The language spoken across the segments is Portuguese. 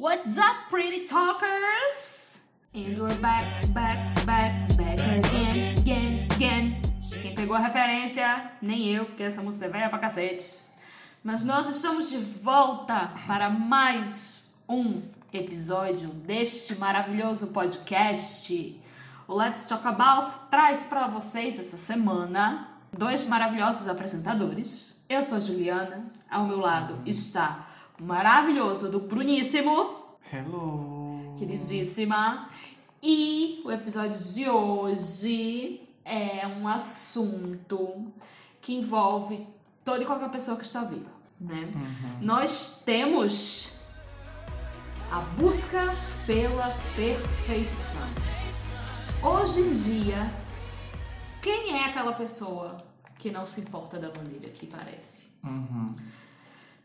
What's up, pretty talkers? And we're back, back, back, back again, again, again. Quem pegou a referência? Nem eu, porque essa música é velha pra cacete. Mas nós estamos de volta para mais um episódio deste maravilhoso podcast. O Let's Talk About traz para vocês essa semana dois maravilhosos apresentadores. Eu sou a Juliana, ao meu lado está maravilhoso do Bruníssimo, Hello. queridíssima. E o episódio de hoje é um assunto que envolve toda e qualquer pessoa que está viva, né? Nós temos a busca pela perfeição. Hoje em dia, quem é aquela pessoa que não se importa da maneira que parece?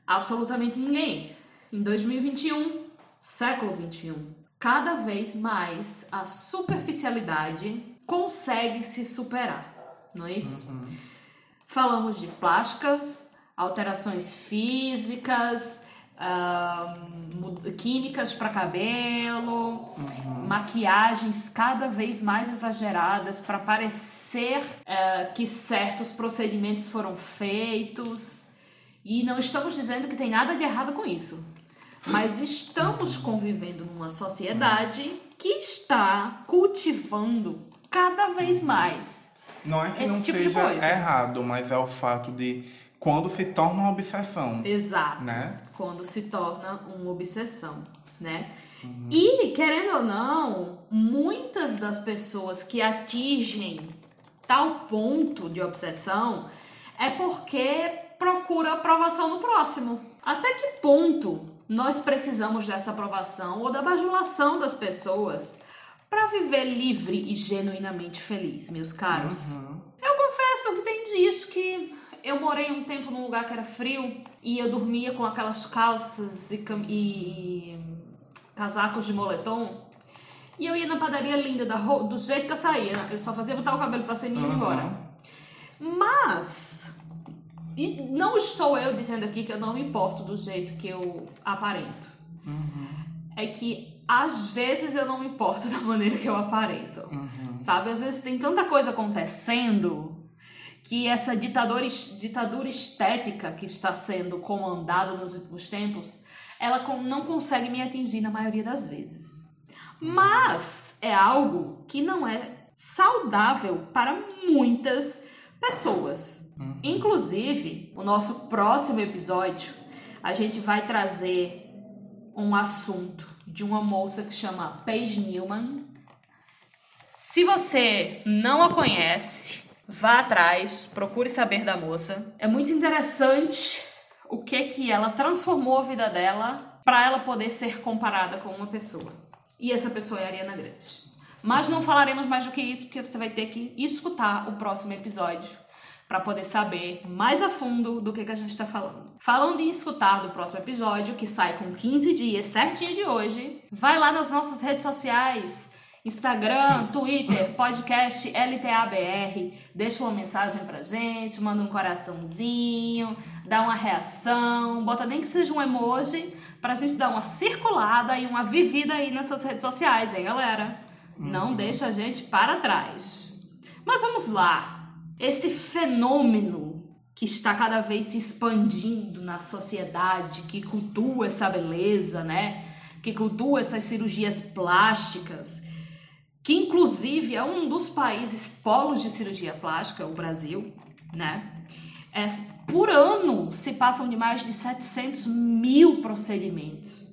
Absolutamente ninguém. Em 2021, século 21, cada vez mais a superficialidade consegue se superar, não é isso? Falamos de plásticas, alterações físicas, mu- químicas para cabelo, maquiagens cada vez mais exageradas para parecer ah, que certos procedimentos foram feitos. E não estamos dizendo que tem nada de errado com isso. Mas estamos convivendo numa sociedade que está cultivando cada vez mais Não é que Esse não tipo de seja errado, mas é o fato de quando se torna uma obsessão. Exato. Né? Quando se torna uma obsessão, né? E, querendo ou não, muitas das pessoas que atingem tal ponto de obsessão é porque procura aprovação no próximo. Até que ponto nós precisamos dessa aprovação ou da bajulação das pessoas para viver livre e genuinamente feliz, meus caros? Eu confesso que tem dias que eu morei um tempo num lugar que era frio e eu dormia com aquelas calças e, e- casacos de moletom. E eu ia na padaria linda, da do jeito que eu saía. Eu só fazia botar o cabelo pra cima e ir embora. Mas, e não estou eu dizendo aqui que eu não me importo do jeito que eu aparento. É que às vezes eu não me importo da maneira que eu aparento. Sabe? Às vezes tem tanta coisa acontecendo que essa ditadura, ditadura estética que está sendo comandada nos últimos tempos, ela não consegue me atingir na maioria das vezes. Mas é algo que não é saudável para muitas pessoas. Inclusive, o nosso próximo episódio, a gente vai trazer um assunto de uma moça que chama Paige Newman. Se você não a conhece, vá atrás, procure saber da moça. É muito interessante o que que ela transformou a vida dela para ela poder ser comparada com uma pessoa. E essa pessoa é a Ariana Grande. Mas não falaremos mais do que isso, porque você vai ter que escutar o próximo episódio para poder saber mais a fundo do que, que a gente está falando. Falando em escutar do próximo episódio, que sai com 15 dias certinho de hoje, vai lá nas nossas redes sociais. Instagram, Twitter, podcast LTABR. Deixa uma mensagem pra gente, manda um coraçãozinho, dá uma reação, bota nem que seja um emoji pra gente dar uma circulada e uma vivida aí nessas redes sociais, hein, galera? Não deixa a gente para trás. Mas vamos lá. Esse fenômeno que está cada vez se expandindo na sociedade, que cultua essa beleza, né? Que cultua essas cirurgias plásticas, que inclusive é um dos países polos de cirurgia plástica, o Brasil, né? É, por ano se passam de mais de 700 mil procedimentos.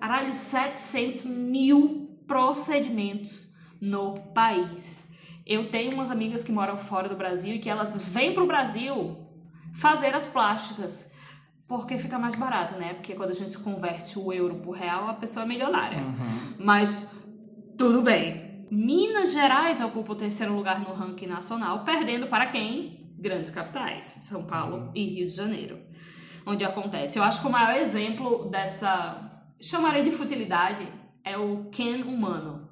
Caralho, 700 mil procedimentos no país. Eu tenho umas amigas que moram fora do Brasil e que elas vêm pro Brasil fazer as plásticas. Porque fica mais barato, né? Porque quando a gente converte o euro pro real, a pessoa é milionária. Mas tudo bem. Minas Gerais ocupa o terceiro lugar no ranking nacional, perdendo para quem? Grandes capitais, São Paulo e Rio de Janeiro. Onde acontece. Eu acho que o maior exemplo dessa. Chamarei de futilidade é o Ken humano.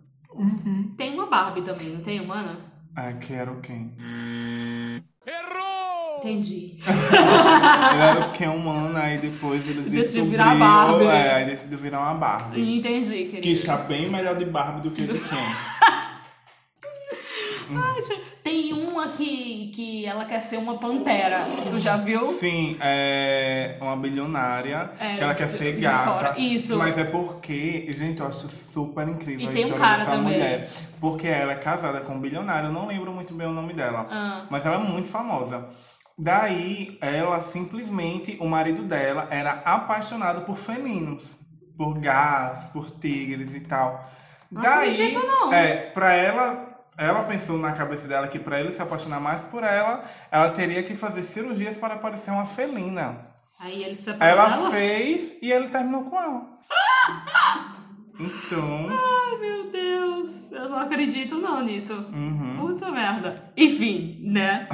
Tem uma Barbie também, não tem humana? É, quero quem? Entendi. ele era o Ken humano, aí depois eles Decidiu descobriu... virar Barbie. É, aí decidiu virar uma Barbie. Entendi, Que querido. está bem melhor de Barbie do que de Ken. Ai, gente, uma que, que ela quer ser uma pantera. Tu já viu? Sim, é uma bilionária É, que ela quer ser gata. Isso. Mas é porque, gente, eu acho super incrível E a tem um história cara dessa também. mulher. Porque ela é casada com um bilionário, eu não lembro muito bem o nome dela. Ah. Mas ela é muito famosa. Daí, ela simplesmente, o marido dela era apaixonado por felinos. Por gatos, por tigres e tal. Não Daí, acredito, não. É, pra ela, ela pensou na cabeça dela que pra ele se apaixonar mais por ela, ela teria que fazer cirurgias para parecer uma felina. Aí ele se Ela dela? fez e ele terminou com ela. Então, Ai, meu Deus. Eu não acredito não nisso. Uhum. Puta merda. Enfim, né?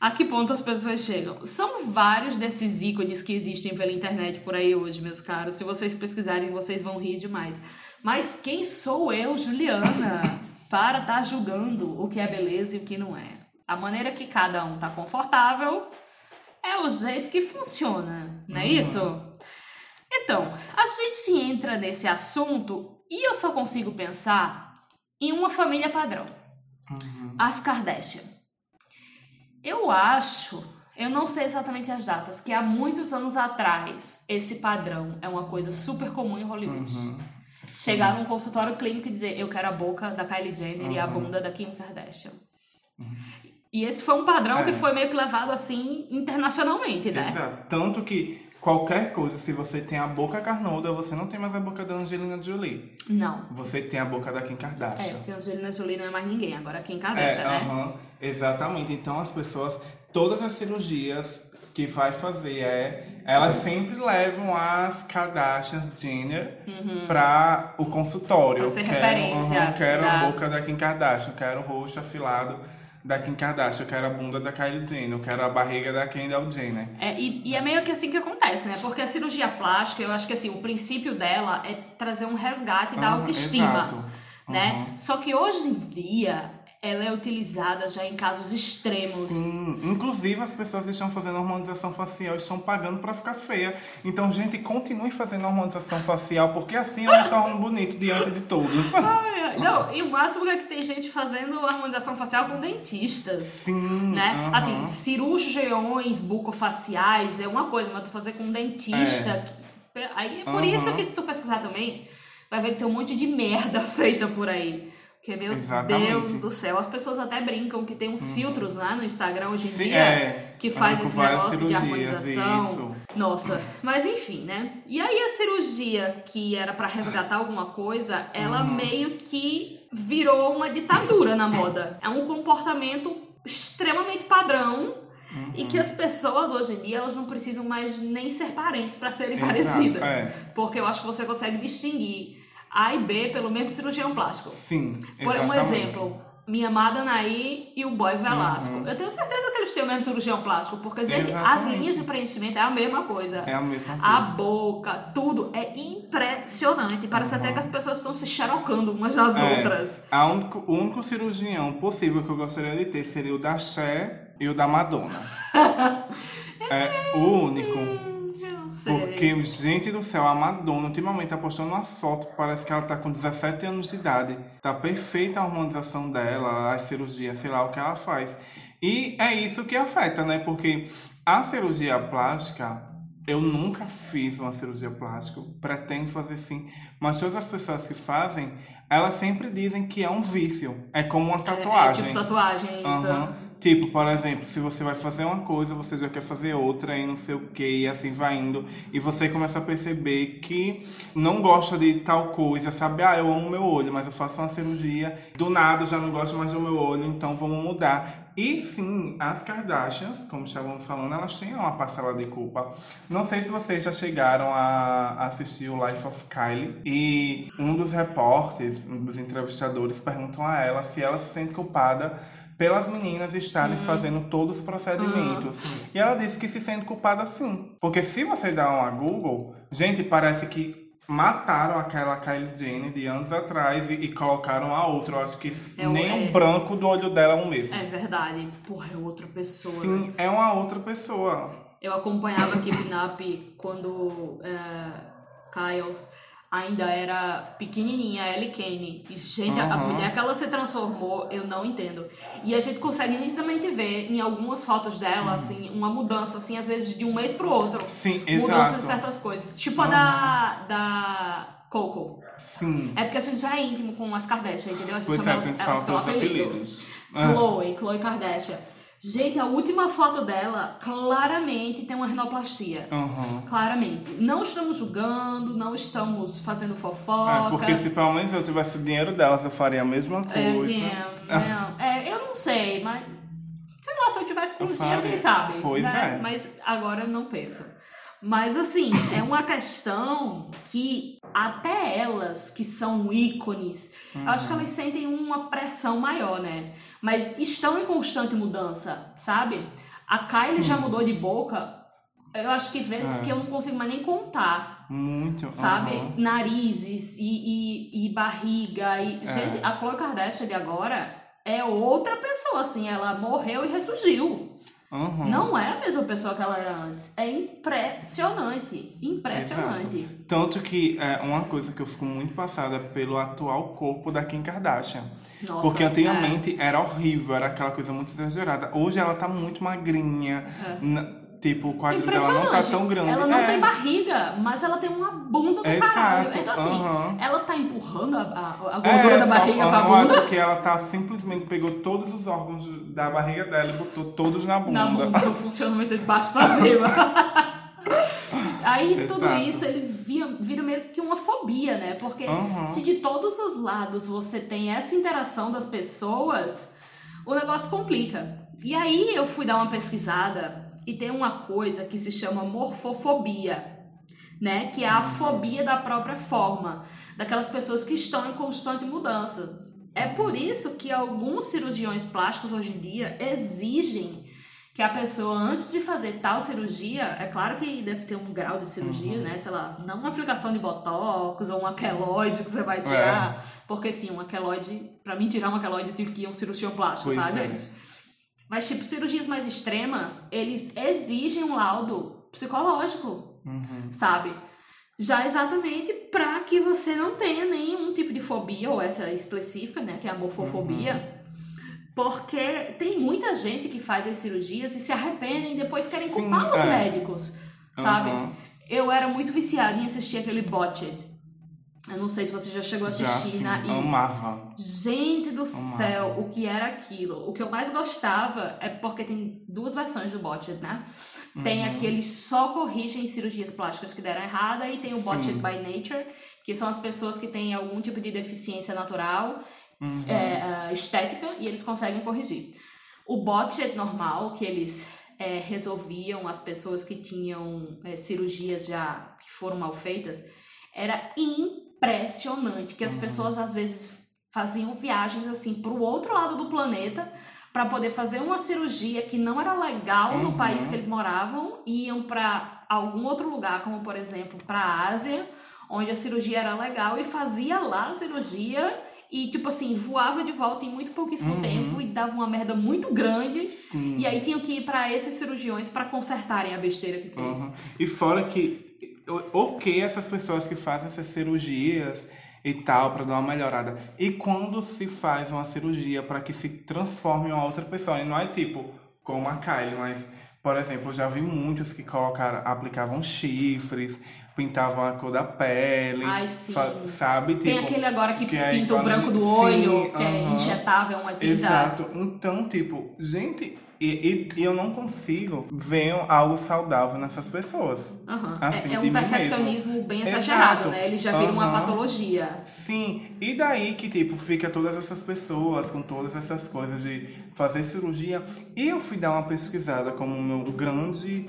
A que ponto as pessoas chegam? São vários desses ícones que existem pela internet por aí hoje, meus caros. Se vocês pesquisarem, vocês vão rir demais. Mas quem sou eu, Juliana, para estar julgando o que é beleza e o que não é? A maneira que cada um tá confortável é o jeito que funciona, não é isso? Então, a gente entra nesse assunto e eu só consigo pensar em uma família padrão. As Kardashian. Eu acho, eu não sei exatamente as datas, que há muitos anos atrás esse padrão é uma coisa super comum em Hollywood. Chegar num consultório clínico e dizer eu quero a boca da Kylie Jenner e a bunda da Kim Kardashian. E esse foi um padrão É. que foi meio que levado assim internacionalmente, né? exato. Tanto que qualquer coisa, se você tem a boca carnuda, você não tem mais a boca da Angelina Jolie. Não. Você tem a boca da Kim É, Kardashian. porque a Angelina Jolie não é mais ninguém, agora Kim É, Kardashian, né? aham, exatamente. Então as pessoas, todas as cirurgias que vai fazer é, elas sempre levam as Kardashians Jenner pra o consultório. Pra ser Quero, referência aham, quero da- a boca da Kim Kardashian, quero o rosto afilado da Kim Kardashian, eu quero a bunda da Kylie Jenner, eu quero a barriga da Kendall Jenner. É, e, e é meio que assim que acontece, né? Porque a cirurgia plástica, eu acho que assim, o princípio dela é trazer um resgate da Ah, autoestima, exato. né? Só que hoje em dia ela é utilizada já em casos extremos. Sim, inclusive as pessoas estão fazendo harmonização facial, estão pagando pra ficar feia. Então, gente, continue fazendo harmonização facial, porque assim eu me torno bonito diante de todos. Não, e o máximo é que tem gente fazendo harmonização facial com dentistas. Sim, Né? Assim, cirurgiões bucofaciais é uma coisa, mas tu fazer com um dentista. É. que- Aí é por isso que se tu pesquisar também, vai ver que tem um monte de merda feita por aí. Porque, meu Exatamente. Deus do céu, as pessoas até brincam que tem uns filtros lá no Instagram hoje em dia é. que faz esse negócio de harmonização. isso. Nossa, mas enfim, né? E aí a cirurgia que era pra resgatar alguma coisa, ela Uhum. meio que virou uma ditadura na moda. É um comportamento extremamente padrão e Uhum. que as pessoas hoje em dia elas não precisam mais nem ser parentes pra serem Exato, parecidas. é. Porque eu acho que você consegue distinguir A e B pelo mesmo cirurgião plástico. Sim, Por um exatamente. Uhum. exemplo, minha amada Anaí e o boy Velasco. Eu tenho certeza que eles têm o mesmo cirurgião plástico, porque, gente, as Exatamente. linhas de preenchimento é a mesma coisa. É a mesma A coisa. boca, tudo é impressionante. Parece até que as pessoas estão se xerocando umas das É, outras. a único, o único cirurgião possível que eu gostaria de ter seria o da Cher e o da Madonna. é o único. Sei. Porque, gente do céu, a Madonna ultimamente tá postando uma foto, parece que ela tá com 17 anos de idade. Tá perfeita a harmonização dela, as cirurgias, sei lá o que ela faz. E é isso que afeta, né? Porque a cirurgia plástica, eu nunca fiz uma cirurgia plástica, pretendo fazer sim. Mas todas as pessoas que fazem, elas sempre dizem que é um vício. É como uma É, tatuagem. é tipo tatuagem, isso. Aham. Tipo, por exemplo, se você vai fazer uma coisa, você já quer fazer outra e não sei o que, e assim vai indo. E você começa a perceber que não gosta de tal coisa, sabe? Ah, eu amo meu olho, mas eu faço uma cirurgia, do nada já não gosto mais do meu olho, então vamos mudar. E sim, as Kardashians, como estávamos falando, elas têm uma parcela de culpa. Não sei se vocês já chegaram a assistir o Life of Kylie. E um dos repórteres, um dos entrevistadores, perguntam a ela se ela se sente culpada pelas meninas estarem fazendo todos os procedimentos. E ela disse que se sente culpada sim. Porque se você dá uma Google, gente, parece que mataram aquela Kylie Jenner de anos atrás e, e colocaram a outra. Eu acho que É nem é- o branco do olho dela é o mesmo. É verdade. Porra, é outra pessoa. né? Sim, é uma outra pessoa. Eu acompanhava Keeping Up quando é, Kyles ainda era pequenininha, Ellie Kane. E, gente, a- a mulher que ela se transformou, eu não entendo. E a gente consegue nitidamente ver em algumas fotos dela, assim, uma mudança, assim, às vezes de um mês pro outro. Sim, Mudança exato. de certas coisas. Tipo a da, da Coco. Sim. É porque a gente já é íntimo com as Kardashian, entendeu? A gente Pois chama é, elas, elas pelo apelido. apelidos. Ah. Chloe, Chloe Kardashian. Gente, a última foto dela claramente tem uma rinoplastia. Aham. Claramente. Não estamos julgando, não estamos fazendo É, fofoca. porque se pelo menos eu tivesse o dinheiro delas, eu faria a mesma É, coisa. é, é, é, eu não sei, mas. Sei lá, se eu tivesse com Eu dinheiro, faria. quem sabe? Pois né? é. Mas agora não penso. Mas assim, é uma questão que até elas, que são ícones, eu acho Uhum. que elas sentem uma pressão maior, né? Mas estão em constante mudança, sabe? A Kylie já mudou de boca, eu acho que vezes É. que eu não consigo mais nem contar Muito. sabe? aham. Narizes e, e, e barriga. É. E... Gente, a Khloe Kardashian de agora é outra pessoa, assim. Ela morreu e ressurgiu. Aham. Não é a mesma pessoa que ela era antes. É impressionante. Impressionante. Exato. Tanto que é uma coisa que eu fico muito passada pelo atual corpo da Kim Kardashian. Nossa, é. Porque antigamente era horrível, era aquela coisa muito exagerada. Hoje ela tá muito magrinha. na- tipo, o quadril dela não tá tão grande. Ela não É. tem barriga, mas ela tem uma bunda do Exato, caralho. Então, assim, aham. ela tá empurrando a, a- a gordura É, da só- barriga pra eu bunda. acho que ela tá simplesmente pegou todos os órgãos da barriga dela e botou todos na bunda. Na bunda, o funcionamento de baixo pra cima. Aí tudo Exato. isso ele via, vira meio que uma fobia, né? Porque Aham. se de todos os lados você tem essa interação das pessoas, o negócio complica. E aí eu fui dar uma pesquisada e tem uma coisa que se chama morfofobia. Né? Que é a fobia da própria forma, daquelas pessoas que estão em constante mudança. É por isso que alguns cirurgiões plásticos hoje em dia exigem que a pessoa, antes de fazer tal cirurgia, é claro que deve ter um grau de cirurgia, né? Sei lá, não uma aplicação de botox ou um aqueloide que você vai tirar. Porque sim, um aqueloide, pra mim tirar um aqueloide eu tive que ir a um cirurgião plástico, Pois tá, é. gente? Mas, tipo, cirurgias mais extremas, eles exigem um laudo psicológico, sabe? Já exatamente pra que você não tenha nenhum tipo de fobia, ou essa específica, né? Que é a morfofobia. Porque tem muita gente que faz as cirurgias e se arrependem e depois querem Sim, culpar os é. médicos, sabe? Aham. Eu era muito viciada em assistir aquele Botched. Eu não sei se você já chegou a Já, assistir sim, na e amava. Gente do céu, o que era aquilo? O que eu mais gostava é porque tem duas versões do Botched, né? Tem Uhum. aqueles só corrigem cirurgias plásticas que deram errada e tem o Botched by Nature, que são as pessoas que têm algum tipo de deficiência natural, Uhum. é, ah, estética, e eles conseguem corrigir. O Botched normal, que eles é, resolviam as pessoas que tinham é, cirurgias já que foram mal feitas, era impressionante que as pessoas às vezes faziam viagens assim para o outro lado do planeta para poder fazer uma cirurgia que não era legal no Uhum. país que eles moravam, iam para algum outro lugar, como por exemplo para a Ásia, onde a cirurgia era legal e fazia lá a cirurgia e tipo assim, voava de volta em muito pouquíssimo Uhum. tempo e dava uma merda muito grande. E aí tinham que ir para esses cirurgiões para consertarem a besteira que fez. Uhum. E fora que, ok, essas pessoas que fazem essas cirurgias e tal, pra dar uma melhorada. E quando se faz uma cirurgia para que se transforme em uma outra pessoa, e não é tipo como a Kylie, mas, por exemplo, eu já vi muitos que colocaram, aplicavam chifres, pintavam a cor da pele, Ai, sabe? Tem Tipo, aquele agora que, é pinta o igual- branco do Sim, olho, que é aham. injetável, uma tinta. Exato. Então, tipo, gente, e, e, e eu não consigo ver algo saudável nessas pessoas. Aham. Assim, é, é um perfeccionismo mesmo. bem exagerado, Exato. né? Ele já vira uma Aham. patologia. Sim, e daí que, tipo, fica todas essas pessoas com todas essas coisas de fazer cirurgia. E eu fui dar uma pesquisada como meu grande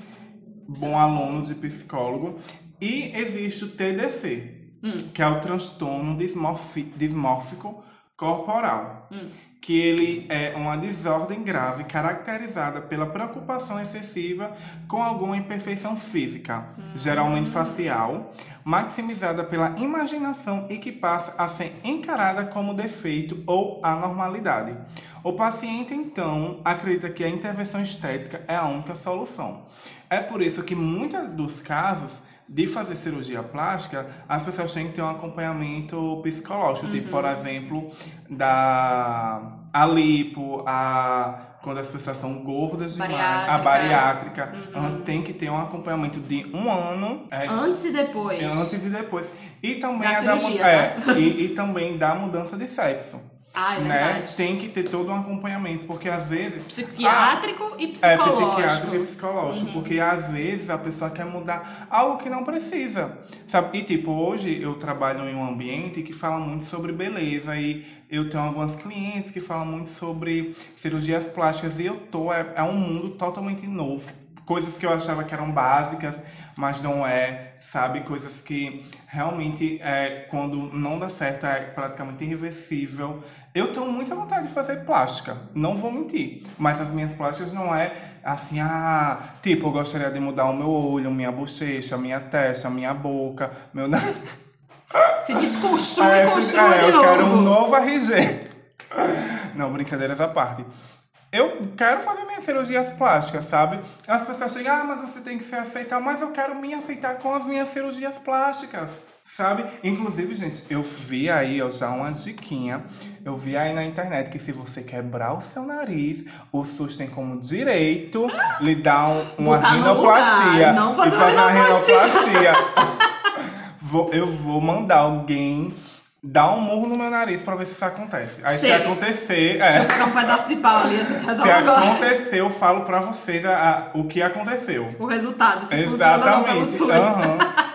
bom aluno de psicólogo. E existe o TDC, Hum. que é o transtorno dismórfico corporal. Que ele é uma desordem grave caracterizada pela preocupação excessiva com alguma imperfeição física, geralmente facial, maximizada pela imaginação e que passa a ser encarada como defeito ou anormalidade. O paciente, então, acredita que a intervenção estética é a única solução. É por isso que, muitos dos casos, de fazer cirurgia plástica, as pessoas têm que ter um acompanhamento psicológico, tipo, por exemplo, da a lipo, a quando as pessoas são gordas demais, a Bariátrica. bariátrica, ela tem que ter um acompanhamento de um ano. é, Antes e depois. antes e depois. E também, Da a da cirurgia, é, tá? e, e também da mudança de sexo. Ah, é né? Tem que ter todo um acompanhamento, porque às vezes. Psiquiátrico e É, psicológico. Uhum. psiquiátrico e psicológico. Porque às vezes a pessoa quer mudar algo que não precisa. Sabe? E tipo, hoje eu trabalho em um ambiente que fala muito sobre beleza. E eu tenho algumas clientes que falam muito sobre cirurgias plásticas. E eu tô. É, é um mundo totalmente novo. Coisas que eu achava que eram básicas, mas não é, sabe? Coisas que realmente, é, quando não dá certo, é praticamente irreversível. Eu tenho muita vontade de fazer plástica, não vou mentir. Mas as minhas plásticas não é assim, ah, tipo, eu gostaria de mudar o meu olho, minha bochecha, minha testa, minha boca, meu nariz. Se desconstrui É, e constrói é, de eu novo. quero um novo RG. Não, brincadeiras à parte. Eu quero fazer minhas cirurgias plásticas, sabe? As pessoas chegam, ah, mas você tem que se aceitar, mas eu quero me aceitar com as minhas cirurgias plásticas, sabe? Inclusive, gente, eu vi aí, ó, já uma diquinha, eu vi aí na internet que se você quebrar o seu nariz, o SUS tem como direito lhe dar um- uma Botar no rinoplastia. não fazer e fazer uma rinoplastia. rinoplastia. Vou- eu vou mandar alguém dar um murro no meu nariz pra ver se isso acontece. Aí se acontecer, Deixa eu é, pegar um pedaço de pau ali, a gente se resolve agora. acontecer, eu falo pra vocês a- a- o que aconteceu. O resultado, se funciona ou não pelo Exatamente. SUS. aham.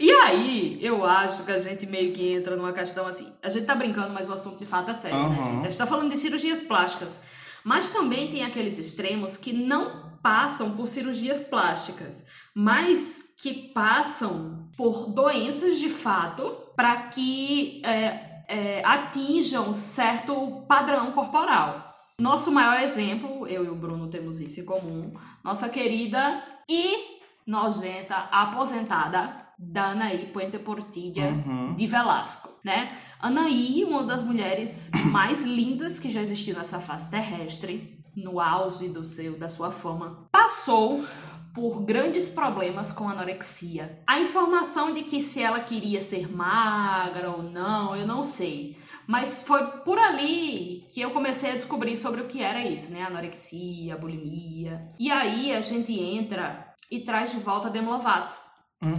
E aí, eu acho que a gente meio que entra numa questão assim. A gente tá brincando, mas o assunto de fato é sério, né, Uhum. gente? A gente tá falando de cirurgias plásticas. Mas também tem aqueles extremos que não passam por cirurgias plásticas, mas que passam por doenças de fato para que é, é, atinjam certo padrão corporal. Nosso maior exemplo, eu e o Bruno temos isso em comum, nossa querida e nojenta aposentada Danaí Puente Portilla de Velasco, né? Anaí, uma das mulheres mais lindas que já existiu nessa face terrestre, no auge do seu da sua fama, passou por grandes problemas com anorexia. A informação de que se ela queria ser magra ou não, eu não sei. Mas foi por ali que eu comecei a descobrir sobre o que era isso, né? Anorexia, bulimia. E aí a gente entra e traz de volta Demi Lovato,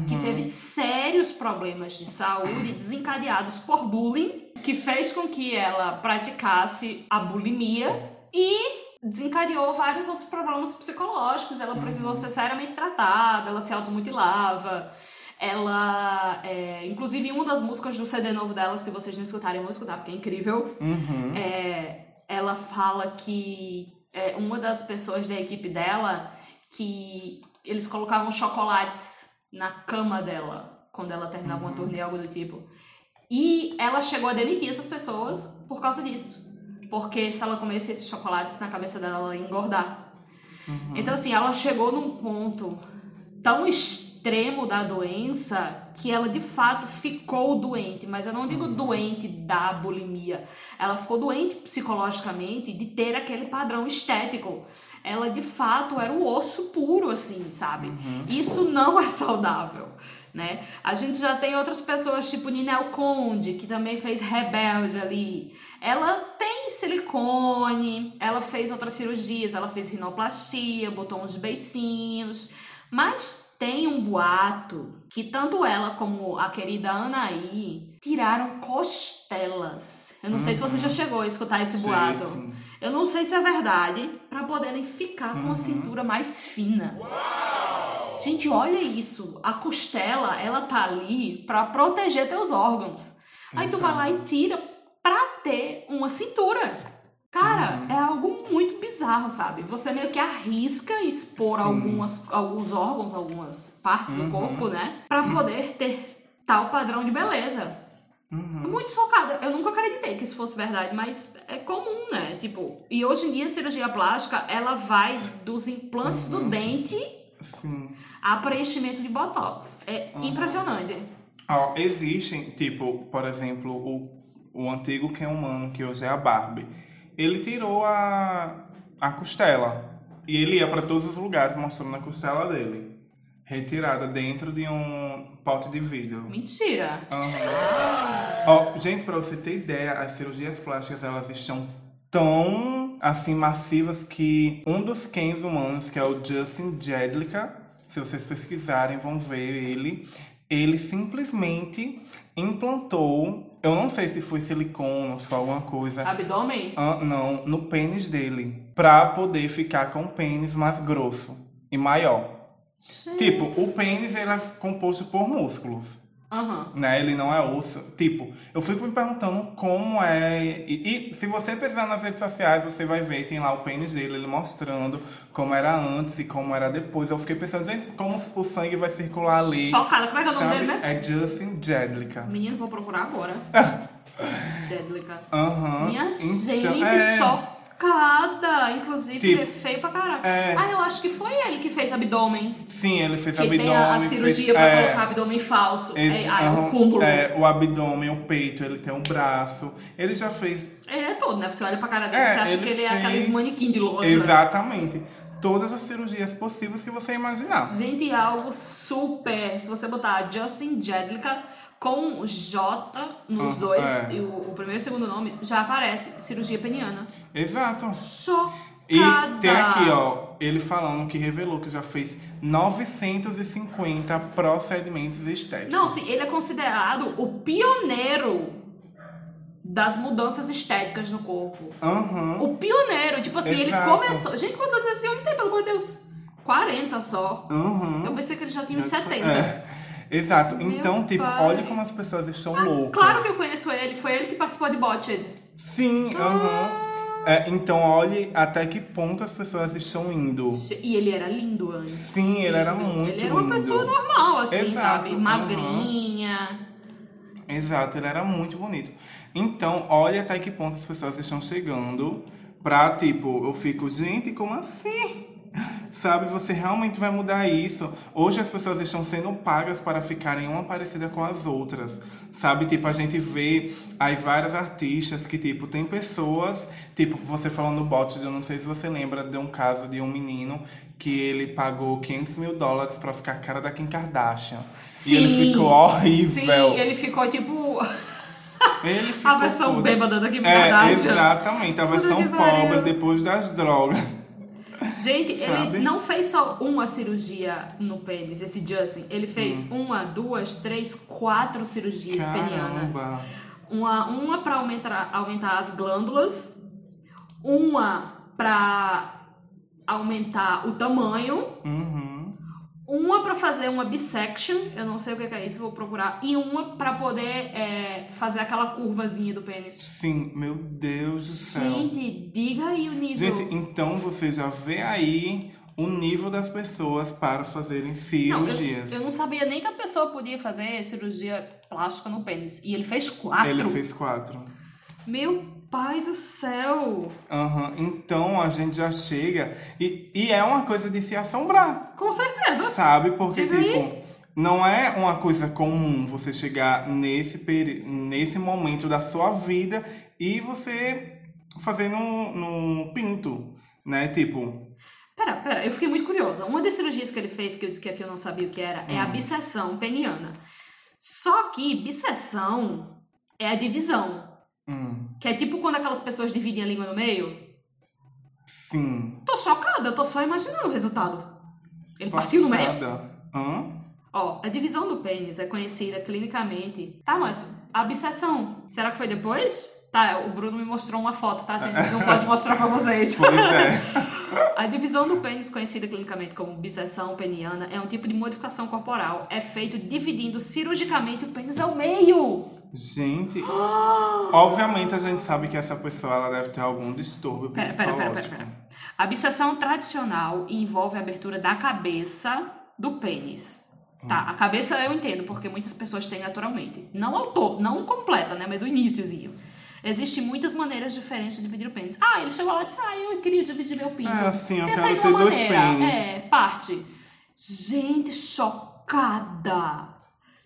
que teve sérios problemas de saúde desencadeados por bullying, que fez com que ela praticasse a bulimia e desencadeou vários outros problemas psicológicos. Ela precisou ser seriamente tratada, ela se automutilava. Ela, é, inclusive, em uma das músicas do CD novo dela, se vocês não escutarem, vão escutar, porque é incrível. É, ela fala que é, uma das pessoas da equipe dela, que eles colocavam chocolates na cama dela, quando ela terminava uma turnê, algo do tipo. E ela chegou a demitir essas pessoas por causa disso. Porque se ela comesse esses chocolates na cabeça dela, ela ia engordar. Então, assim, ela chegou num ponto tão extremo da doença que ela de fato ficou doente. Mas eu não digo doente da bulimia. Ela ficou doente psicologicamente de ter aquele padrão estético. Ela de fato era o osso puro, assim, sabe? Isso não é saudável. Né? A gente já tem outras pessoas, tipo Ninel Conde, que também fez Rebelde ali. Ela tem silicone, ela fez outras cirurgias, ela fez rinoplastia, botou uns beicinhos, mas tem um boato que tanto ela como a querida Anaí tiraram costelas. Eu não sei se você já chegou a escutar esse Sim, boato. sim. Eu não sei se é verdade, pra poderem ficar com a cintura mais fina. Gente, olha isso. A costela, ela tá ali pra proteger teus órgãos. Aí tu vai lá e tira pra ter uma cintura. Cara, é algo muito bizarro, sabe? Você meio que arrisca expor algumas, alguns órgãos, algumas partes do corpo, né? Pra poder ter tal padrão de beleza. Muito chocada. Eu nunca acreditei que isso fosse verdade, mas é comum, né? Tipo, e hoje em dia a cirurgia plástica, ela vai dos implantes do dente Sim. A preenchimento de botox. É impressionante. Ó, existem, tipo, por exemplo, o, o antigo Ken humano, que hoje é a Barbie. Ele tirou a, a costela. E ele ia pra todos os lugares mostrando a costela dele. Retirada dentro de um pote de vidro. Mentira. Aham. Ó, gente, pra você ter ideia, as cirurgias plásticas elas estão tão assim massivas que um dos Kens humanos, que é o Justin Jedlicka, se vocês pesquisarem vão ver ele, ele simplesmente implantou, eu não sei se foi silicone ou se foi alguma coisa, Abdômen? ah, não, no pênis dele, pra poder ficar com o pênis mais grosso e maior. Tipo, o pênis ele é composto por músculos Aham. né? Ele não é osso. Tipo, eu fico me perguntando como é. E, e se você pesquisar nas redes sociais, você vai ver, tem lá o pênis dele, ele mostrando como era antes e como era depois. Eu fiquei pensando, gente, como o sangue vai circular ali. Chocada. Como é que é o nome dele mesmo? É Justin Jedlicka. Menino, vou procurar agora. Jedlicka. Aham. Minha Então, gente, é. chocada. Inclusive, Tipo, é feio pra caralho. é. Ah, eu acho que foi ele que fez abdômen. Sim, ele fez Que abdômen. tem a, a fez- cirurgia pra é, colocar abdômen falso. esse- é, ah, é o cúmulo. é, o abdômen, o peito, ele tem um braço. Ele já fez Ele é todo, né? Você olha pra cara dele, É, você acha ele que ele é fez- aqueles manequim de loja. exatamente todas as cirurgias possíveis que você imaginar. Gente, é algo super. Se você botar Justin Jedlicka com J nos dois, é. e o, o primeiro e o segundo nome, já aparece cirurgia peniana. Exato. Chocada. E tem aqui, ó, ele falando que revelou que já fez 950 procedimentos estéticos. Não, sim, ele é considerado o pioneiro das mudanças estéticas no corpo. Aham. O pioneiro, tipo assim, ele Exato. começou. Gente, quantos anos esse homem tem, pelo amor de Deus? 40 só. Aham. Eu pensei que ele já tinha uns 70. É. Exato. então, tipo, pai. olha como as pessoas estão loucas. Claro que eu conheço ele, foi ele que participou de Botched. Sim, aham. É, então, olhe até que ponto as pessoas estão indo. E ele era lindo antes. Sim, ele era muito Ele era uma lindo. pessoa normal, assim, Exato, sabe? Magrinha. Exato, ele era muito bonito. Então, olha até que ponto as pessoas estão chegando pra, tipo, eu fico, gente, como assim? Sabe, você realmente vai mudar isso. Hoje as pessoas estão sendo pagas para ficarem uma parecida com as outras. Sabe, tipo, a gente vê aí várias artistas que, tipo, tem pessoas, tipo, você falando no bot, eu não sei se você lembra de um caso de um menino que ele pagou 500 mil dólares pra ficar a cara da Kim Kardashian. E ele ficou horrível. Sim, ele ficou tipo. Ele ficou A versão toda- bêbada da Kim É, Kardashian. exatamente. A versão pobre depois das drogas. Gente, Sabe? ele não fez só uma cirurgia no pênis, esse Justin. Ele fez Hum. uma, duas, três, quatro cirurgias penianas. Caramba. Uma, uma pra aumentar, aumentar as glândulas, uma pra aumentar o tamanho, Uhum. Uma pra fazer uma bisection, eu não sei o que é isso, vou procurar, e uma pra poder é, fazer aquela curvazinha do pênis. Sim, meu Deus do céu. Gente, diga aí o nível. Gente, então você já vê aí o nível das pessoas para fazerem Não, eu, cirurgias. eu não sabia nem que a pessoa podia fazer cirurgia plástica no pênis. E ele fez quatro. Ele fez quatro. Meu pai do céu! Aham, Então a gente já chega. E, e é uma coisa de se assombrar. Com certeza. Sabe? Porque, Diga aí. tipo, não é uma coisa comum você chegar nesse, peri nesse momento da sua vida e você fazer no, no pinto, né? Tipo, Pera, pera, eu fiquei muito curiosa. Uma das cirurgias que ele fez, que eu disse que aqui eu não sabia o que era, é a Hum. bisseção peniana. Só que bisseção é a divisão. hum, Que é tipo quando aquelas pessoas dividem a língua no meio. sim. Tô chocada, eu tô só imaginando o resultado. Ele partiu no meio. Passada. Hã? Ó, a divisão do pênis é conhecida clinicamente. Tá, mas a bisseção, será que foi depois? Tá, o Bruno me mostrou uma foto, tá, gente? Não pode mostrar pra vocês. Pois é. A divisão do pênis, conhecida clinicamente como bisseção peniana, é um tipo de modificação corporal. É feito dividindo cirurgicamente o pênis ao meio. Gente, obviamente a gente sabe que essa pessoa ela deve ter algum distúrbio Pera, pera, pera, pera, psicológico. pera. A bisseção tradicional envolve a abertura da cabeça do pênis. Tá, a cabeça eu entendo, porque muitas pessoas têm naturalmente. Não ao todo, não completa, né? Mas o iníciozinho. Existem muitas maneiras diferentes de dividir o pênis. Ah, ele chegou lá e disse, ah, eu queria dividir meu pinto. É, assim, eu Pensa quero ter dois pênis. É, parte. Gente, chocada.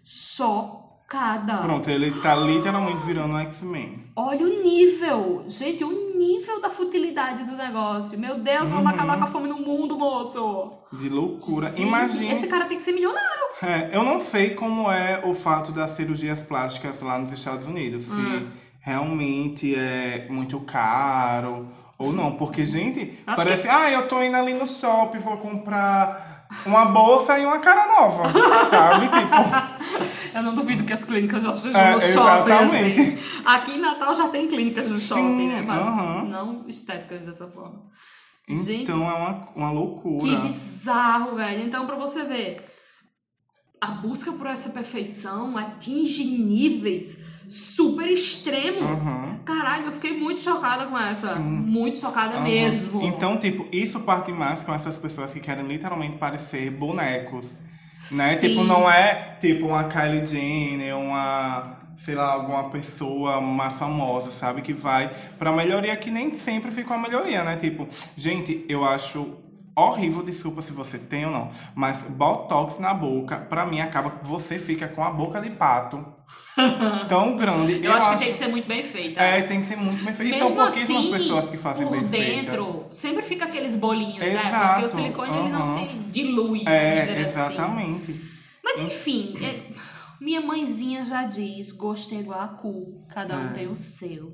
Chocada. Pronto, ele tá literalmente virando um X-Men. Olha o nível. Gente, o nível da futilidade do negócio. Meu Deus, vamos acabar com a fome no mundo, moço. De loucura. Gente, Imagina. Esse cara tem que ser milionário. É, eu não sei como é o fato das cirurgias plásticas lá nos Estados Unidos. Se Hum. Realmente é muito caro ou não. Porque, gente, Acho parece. Ah, eu tô indo ali no shopping, vou comprar uma bolsa e uma cara nova. sabe? Tipo. Eu não duvido que as clínicas já estejam É, no shopping. exatamente. Assim. Aqui em Natal já tem clínicas no shopping, né? Mas aham. não estéticas dessa forma. Gente, Então é uma, uma loucura. que bizarro, velho. Então, pra você ver, a busca por essa perfeição atinge níveis super extremos. Uhum. Caralho, eu fiquei muito chocada com essa. Muito chocada mesmo. Então, tipo, isso parte mais com essas pessoas que querem literalmente parecer bonecos. Né? Sim. Tipo, não é tipo uma Kylie Jenner, uma, sei lá, alguma pessoa mais famosa, sabe? Que vai pra melhoria que nem sempre fica uma melhoria, né? Tipo, gente, eu acho horrível, desculpa se você tem ou não, mas botox na boca, pra mim acaba que você fica com a boca de pato tão grande. eu, acho que tem que ser muito bem feita. É, tem que ser muito bem feito. E são Mesmo pouquíssimas assim, pessoas que fazem por bem dentro, sempre fica aqueles bolinhos, né? Exato, Porque o silicone ele não se dilui, É, assim. exatamente. Mas enfim, é- minha mãezinha já diz, gosto é igual a cu, cada um É. tem o seu.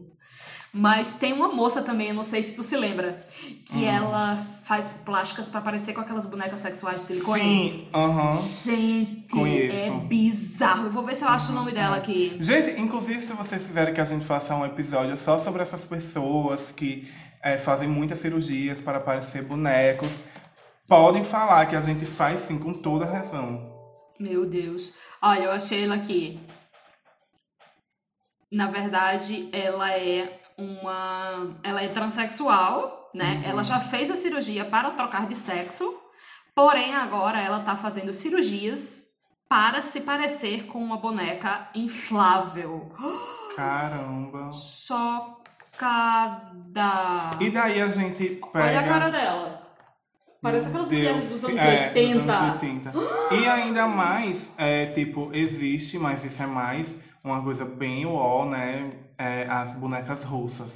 Mas tem uma moça também, eu não sei se tu se lembra, que Hum. ela faz plásticas pra parecer com aquelas bonecas sexuais de silicone. Sim, aham. Gente, Conheço. é bizarro. Eu vou ver se eu acho o nome dela aqui. Gente, inclusive, se vocês quiserem que a gente faça um episódio só sobre essas pessoas que é, fazem muitas cirurgias para parecer bonecos, podem falar que a gente faz sim com toda razão. Meu Deus. Olha, eu achei ela aqui. Na verdade, ela é uma. Ela é transexual, né? Ela já fez a cirurgia para trocar de sexo, porém agora ela tá fazendo cirurgias para se parecer com uma boneca inflável. Caramba. Chocada! E daí a gente pega. Olha a cara dela. Parece aquelas Deus, mulheres dos anos é, 80. dos anos 80. E ainda mais, é, tipo, existe, mas isso é mais uma coisa bem uó, né? É, as bonecas russas.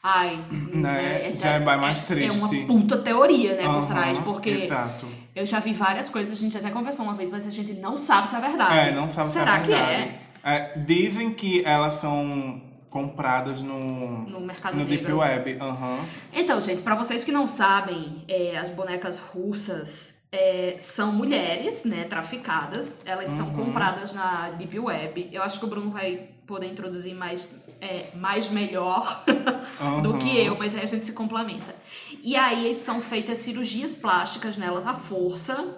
Ai, Né? Já é mais É triste. uma puta teoria, né, por Aham, trás, porque Exato. eu já vi várias coisas, a gente até conversou uma vez, mas a gente não sabe se é verdade. É, não sabe Será se é que verdade. É, dizem que elas são compradas no, No mercado no Deep negro. Web. Aham. Então, gente, pra vocês que não sabem, é, as bonecas russas é, são mulheres, né, traficadas. Elas Uhum. são compradas na Deep Web. Eu acho que o Bruno vai poder introduzir mais, é, mais melhor do Uhum. que eu, mas aí a gente se complementa. E aí são feitas cirurgias plásticas nelas à força,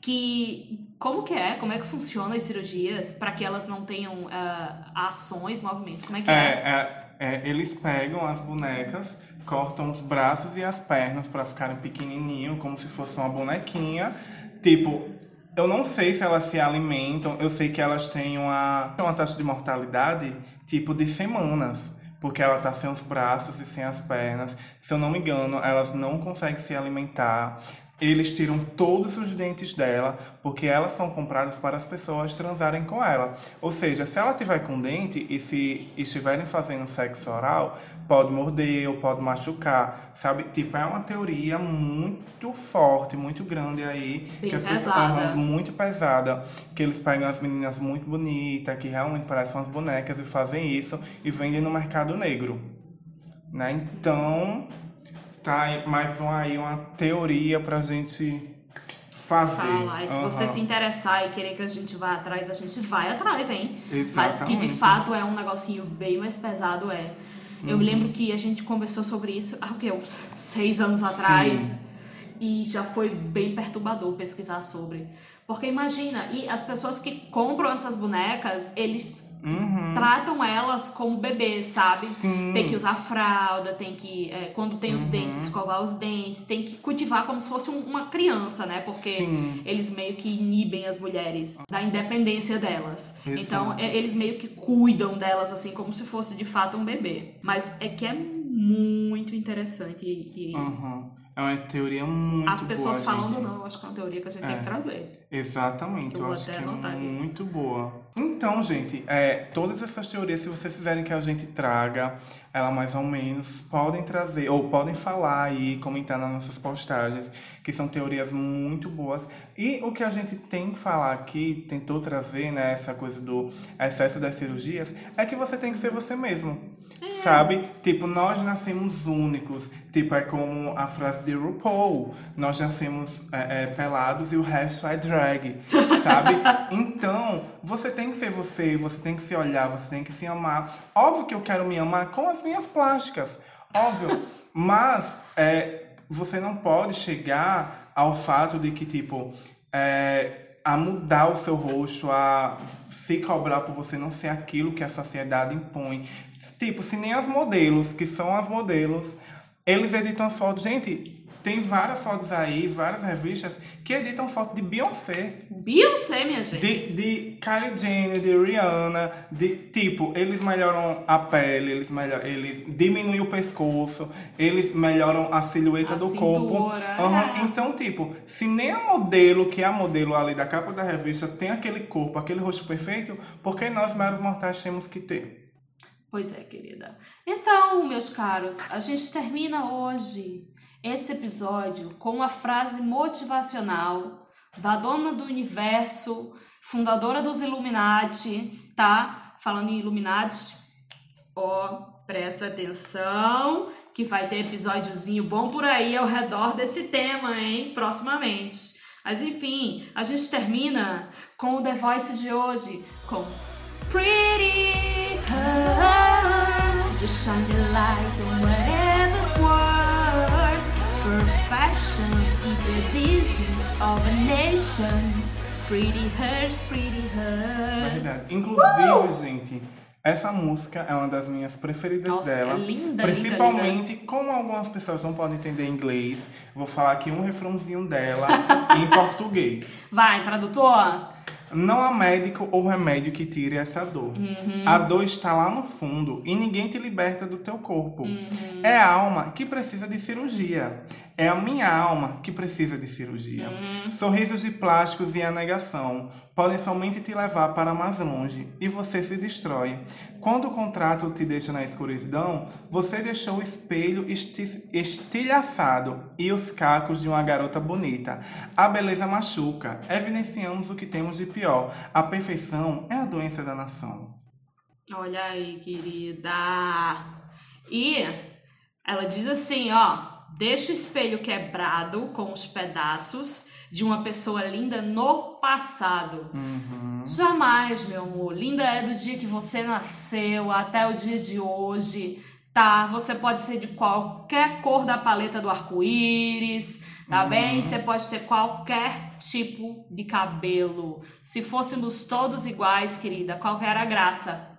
que... Como que é? Como é que funciona as cirurgias para que elas não tenham ah, ações, movimentos? Como é que é? É, é, é, eles pegam as bonecas, cortam os braços e as pernas pra ficarem pequenininho, como se fosse uma bonequinha. Tipo, eu não sei se elas se alimentam, eu sei que elas têm uma, uma taxa de mortalidade tipo de semanas. Porque ela tá sem os braços e sem as pernas. Se eu não me engano, elas não conseguem se alimentar. Eles tiram todos os dentes dela, porque elas são compradas para as pessoas transarem com ela. Ou seja, se ela tiver com dente e se estiverem fazendo sexo oral, pode morder ou pode machucar, sabe? Tipo, é uma teoria muito forte, muito grande aí. Bem que as pessoas- pesada. Aham, muito pesada. Que eles pegam as meninas muito bonitas, que realmente parecem umas bonecas e fazem isso e vendem no mercado negro. Né? Então, tá mais uma, aí uma teoria pra gente fazer. falar. E se você Aham. se interessar e querer que a gente vá atrás, a gente vai atrás, hein? Mas que de Exatamente. fato é um negocinho bem mais pesado, é. Eu Uhum. me lembro que a gente conversou sobre isso há o quê? Uns seis anos atrás. e já foi bem perturbador pesquisar sobre. Porque imagina, e as pessoas que compram essas bonecas, eles Uhum. tratam elas como bebês, sabe? Sim. Tem que usar fralda, tem que, é, quando tem os Uhum. dentes, escovar os dentes, tem que cultivar como se fosse um- uma criança, né? Porque Sim. eles meio que inibem as mulheres da independência delas. Exato. Então, é- eles meio que cuidam delas, assim, como se fosse de fato um bebê. Mas é que é muito interessante e, e Uhum. É uma teoria muito as pessoas boa, falando gente. não, eu acho que é uma teoria que a gente tem que trazer. Exatamente, Eu eu, acho que é aqui. muito boa. Então, gente, é, todas essas teorias, se vocês quiserem que a gente traga ela mais ou menos, podem trazer, ou podem falar aí, comentar nas nossas postagens, que são teorias muito boas. E o que a gente tem que falar aqui, tentou trazer, né, essa coisa do excesso das cirurgias, é que você tem que ser você mesmo. Sabe? Tipo, nós nascemos únicos. Tipo, é como a frase de RuPaul. Nós nascemos é, é, pelados e o resto é drag. Sabe? Então, você tem que ser você, você tem que se olhar, você tem que se amar. Óbvio que eu quero me amar com as minhas plásticas. Óbvio. Mas é, você não pode chegar ao fato de que, tipo, é, a mudar o seu rosto, a se cobrar por você não ser aquilo que a sociedade impõe. Tipo, se nem as modelos, que são as modelos, eles editam as fotos. Gente, tem várias fotos aí, várias revistas que editam foto de Beyoncé. Beyoncé, minha gente. De, de Kylie Jenner, de Rihanna, de tipo, eles melhoram a pele, eles, melhor, eles diminuem o pescoço, eles melhoram a silhueta A do cintura, corpo. é. Aham, Então, tipo, se nem a modelo, que é a modelo ali da capa da revista, tem aquele corpo, aquele rosto perfeito, por que nós, meros mortais, temos que ter? Pois é, querida. Então, meus caros, a gente termina hoje esse episódio com uma frase motivacional da dona do universo, fundadora dos Illuminati, tá? Falando em Illuminati, ó, presta atenção que vai ter episódiozinho bom por aí ao redor desse tema, hein? Proximamente. Mas enfim, a gente termina com o The Voice de hoje, com Pretty Hurts. Perfection is a disease of a nation. Pretty hurts, pretty. Verdade. Inclusive, gente, essa música é uma das minhas preferidas Nossa, dela. é linda, Principalmente, como algumas pessoas não podem entender inglês, vou falar aqui um refrãozinho dela em português. Vai, tradutor. Não há médico ou remédio que tire essa dor. A dor está lá no fundo e ninguém te liberta do teu corpo. É a alma que precisa de cirurgia. É a minha alma que precisa de cirurgia. Sorrisos de plásticos e a negação podem somente te levar para mais longe e você se destrói. Quando o contrato te deixa na escuridão, você deixou o espelho esti estilhaçado e os cacos de uma garota bonita. A beleza machuca. Evidenciamos o que temos de pior. A perfeição é a doença da nação. Olha aí, querida. E ela diz assim, ó, deixa o espelho quebrado com os pedaços de uma pessoa linda no passado. Jamais, meu amor. Linda é do dia que você nasceu até o dia de hoje, tá? Você pode ser de qualquer cor da paleta do arco-íris, tá bem? Você pode ter qualquer tipo de cabelo. Se fôssemos todos iguais, querida, qual era a graça?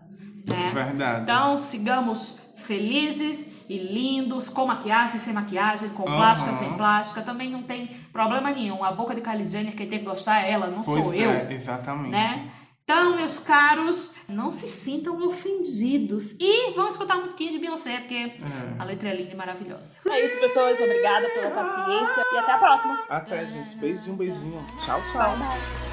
Né? Verdade. Então, sigamos felizes e lindos, com maquiagem, sem maquiagem, com Aham. plástica, sem plástica. Também não tem problema nenhum. A boca de Kylie Jenner, quem tem que gostar é ela, não Pois sou é, eu. exatamente. Né? Então, meus caros, não se sintam ofendidos. E vamos escutar a musiquinha de Beyoncé, porque a letra é linda e maravilhosa. É isso, pessoas. Obrigada pela paciência e até a próxima. Até, gente. Beijinho, beijinho. Tchau, tchau. Bye, bye.